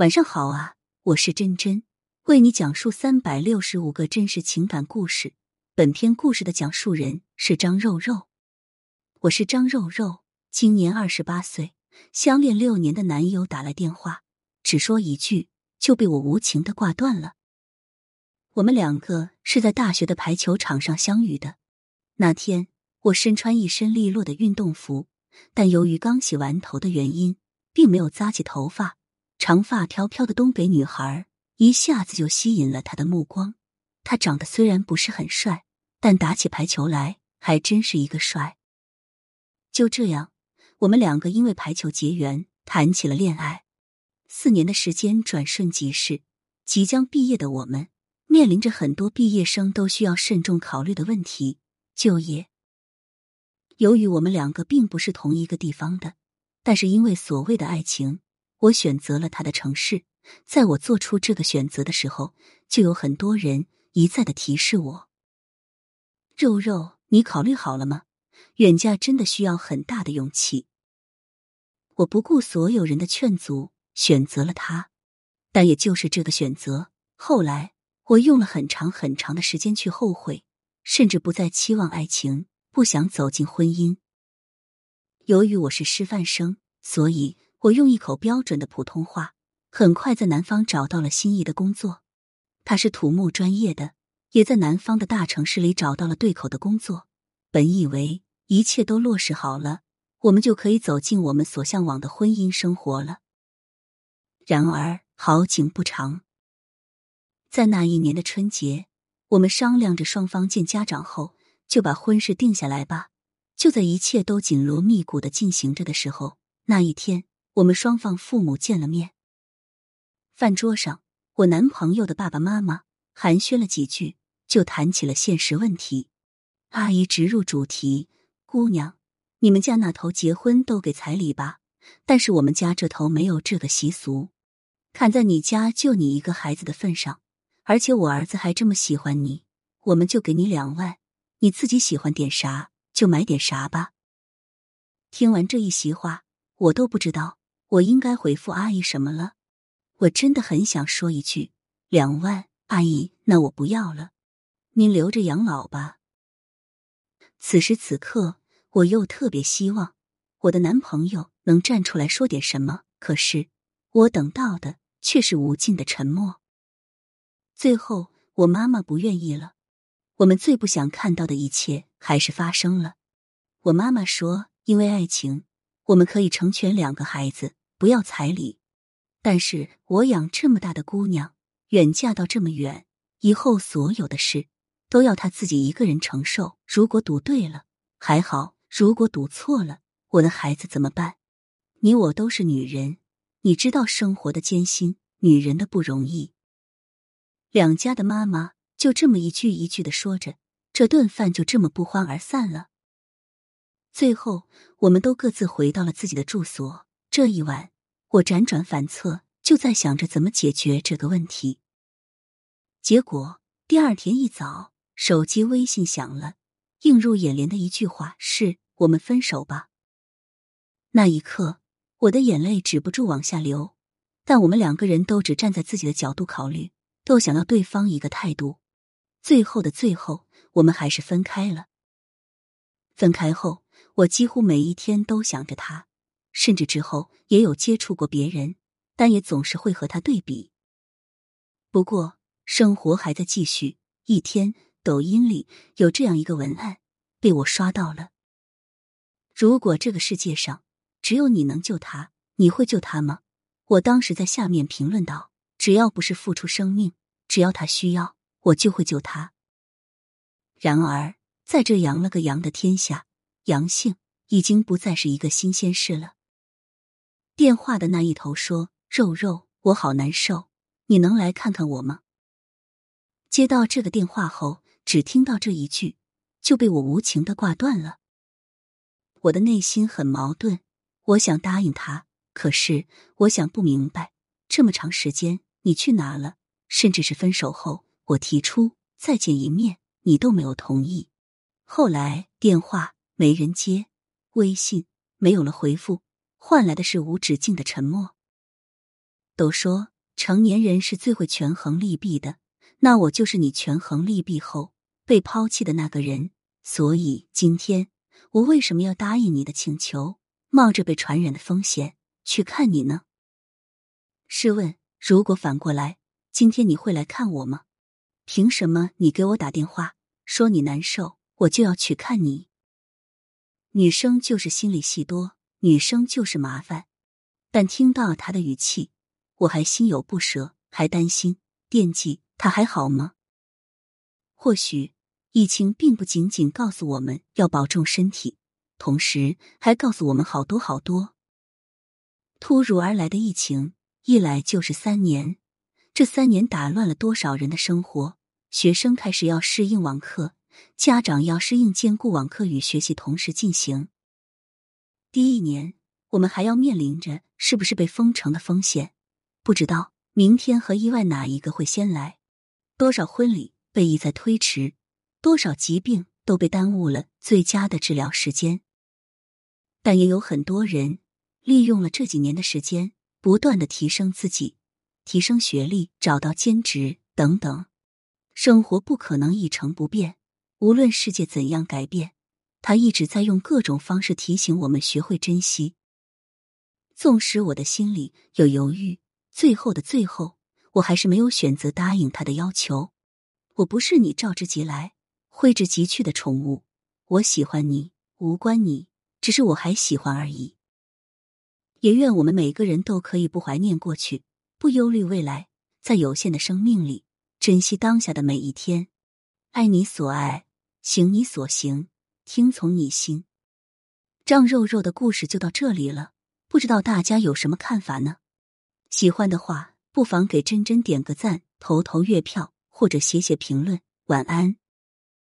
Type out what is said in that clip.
晚上好啊，我是真真，为你讲述三百六十五个真实情感故事。本篇故事的讲述人是张肉肉，我是张肉肉，今年二十八岁，相恋六年的男友打来电话，只说一句就被我无情的挂断了。我们两个是在大学的排球场上相遇的，那天我身穿一身利落的运动服，但由于刚洗完头的原因，并没有扎起头发。长发飘飘的东北女孩一下子就吸引了他的目光。他长得虽然不是很帅，但打起排球来还真是一个帅。就这样，我们两个因为排球结缘，谈起了恋爱。四年的时间转瞬即逝，即将毕业的我们面临着很多毕业生都需要慎重考虑的问题：就业。由于我们两个并不是同一个地方的，但是因为所谓的爱情。我选择了他的城市，在我做出这个选择的时候，就有很多人一再的提示我：“肉肉，你考虑好了吗？远嫁真的需要很大的勇气。”我不顾所有人的劝阻，选择了他。但也就是这个选择，后来我用了很长很长的时间去后悔，甚至不再期望爱情，不想走进婚姻。由于我是师范生，所以。我用一口标准的普通话，很快在南方找到了心仪的工作。他是土木专业的，也在南方的大城市里找到了对口的工作。本以为一切都落实好了，我们就可以走进我们所向往的婚姻生活了。然而好景不长，在那一年的春节，我们商量着双方见家长后就把婚事定下来吧。就在一切都紧锣密鼓的进行着的时候，那一天。我们双方父母见了面，饭桌上，我男朋友的爸爸妈妈寒暄了几句，就谈起了现实问题。阿姨直入主题：“姑娘，你们家那头结婚都给彩礼吧？但是我们家这头没有这个习俗。看在你家就你一个孩子的份上，而且我儿子还这么喜欢你，我们就给你两万，你自己喜欢点啥就买点啥吧。”听完这一席话，我都不知道。我应该回复阿姨什么了？我真的很想说一句：“两万，阿姨，那我不要了，您留着养老吧。”此时此刻，我又特别希望我的男朋友能站出来说点什么，可是我等到的却是无尽的沉默。最后，我妈妈不愿意了，我们最不想看到的一切还是发生了。我妈妈说：“因为爱情，我们可以成全两个孩子。”不要彩礼，但是我养这么大的姑娘，远嫁到这么远，以后所有的事都要她自己一个人承受。如果赌对了还好，如果赌错了，我的孩子怎么办？你我都是女人，你知道生活的艰辛，女人的不容易。两家的妈妈就这么一句一句的说着，这顿饭就这么不欢而散了。最后，我们都各自回到了自己的住所。这一晚，我辗转反侧，就在想着怎么解决这个问题。结果第二天一早，手机微信响了，映入眼帘的一句话是：“我们分手吧。”那一刻，我的眼泪止不住往下流。但我们两个人都只站在自己的角度考虑，都想要对方一个态度。最后的最后，我们还是分开了。分开后，我几乎每一天都想着他。甚至之后也有接触过别人，但也总是会和他对比。不过生活还在继续。一天，抖音里有这样一个文案被我刷到了：如果这个世界上只有你能救他，你会救他吗？我当时在下面评论道：只要不是付出生命，只要他需要，我就会救他。然而，在这阳了个阳的天下，阳性已经不再是一个新鲜事了。电话的那一头说：“肉肉，我好难受，你能来看看我吗？”接到这个电话后，只听到这一句，就被我无情的挂断了。我的内心很矛盾，我想答应他，可是我想不明白，这么长时间你去哪了？甚至是分手后，我提出再见一面，你都没有同意。后来电话没人接，微信没有了回复。换来的是无止境的沉默。都说成年人是最会权衡利弊的，那我就是你权衡利弊后被抛弃的那个人。所以今天我为什么要答应你的请求，冒着被传染的风险去看你呢？试问，如果反过来，今天你会来看我吗？凭什么你给我打电话说你难受，我就要去看你？女生就是心里戏多，女生就是麻烦。但听到他的语气，我还心有不舍，还担心惦记他还好吗？或许疫情并不仅仅告诉我们要保重身体，同时还告诉我们好多好多。突如而来的疫情，一来就是三年，这三年打乱了多少人的生活？学生开始要适应网课，家长要适应兼顾网课与学习同时进行。第一年。我们还要面临着是不是被封城的风险，不知道明天和意外哪一个会先来。多少婚礼被一再推迟，多少疾病都被耽误了最佳的治疗时间。但也有很多人利用了这几年的时间，不断的提升自己，提升学历，找到兼职等等。生活不可能一成不变，无论世界怎样改变，他一直在用各种方式提醒我们学会珍惜。纵使我的心里有犹豫，最后的最后，我还是没有选择答应他的要求。我不是你召之即来、挥之即去的宠物。我喜欢你，无关你，只是我还喜欢而已。也愿我们每个人都可以不怀念过去，不忧虑未来，在有限的生命里，珍惜当下的每一天，爱你所爱，行你所行，听从你心。张肉肉的故事就到这里了。不知道大家有什么看法呢？喜欢的话，不妨给真真点个赞，投投月票，或者写写评论。晚安。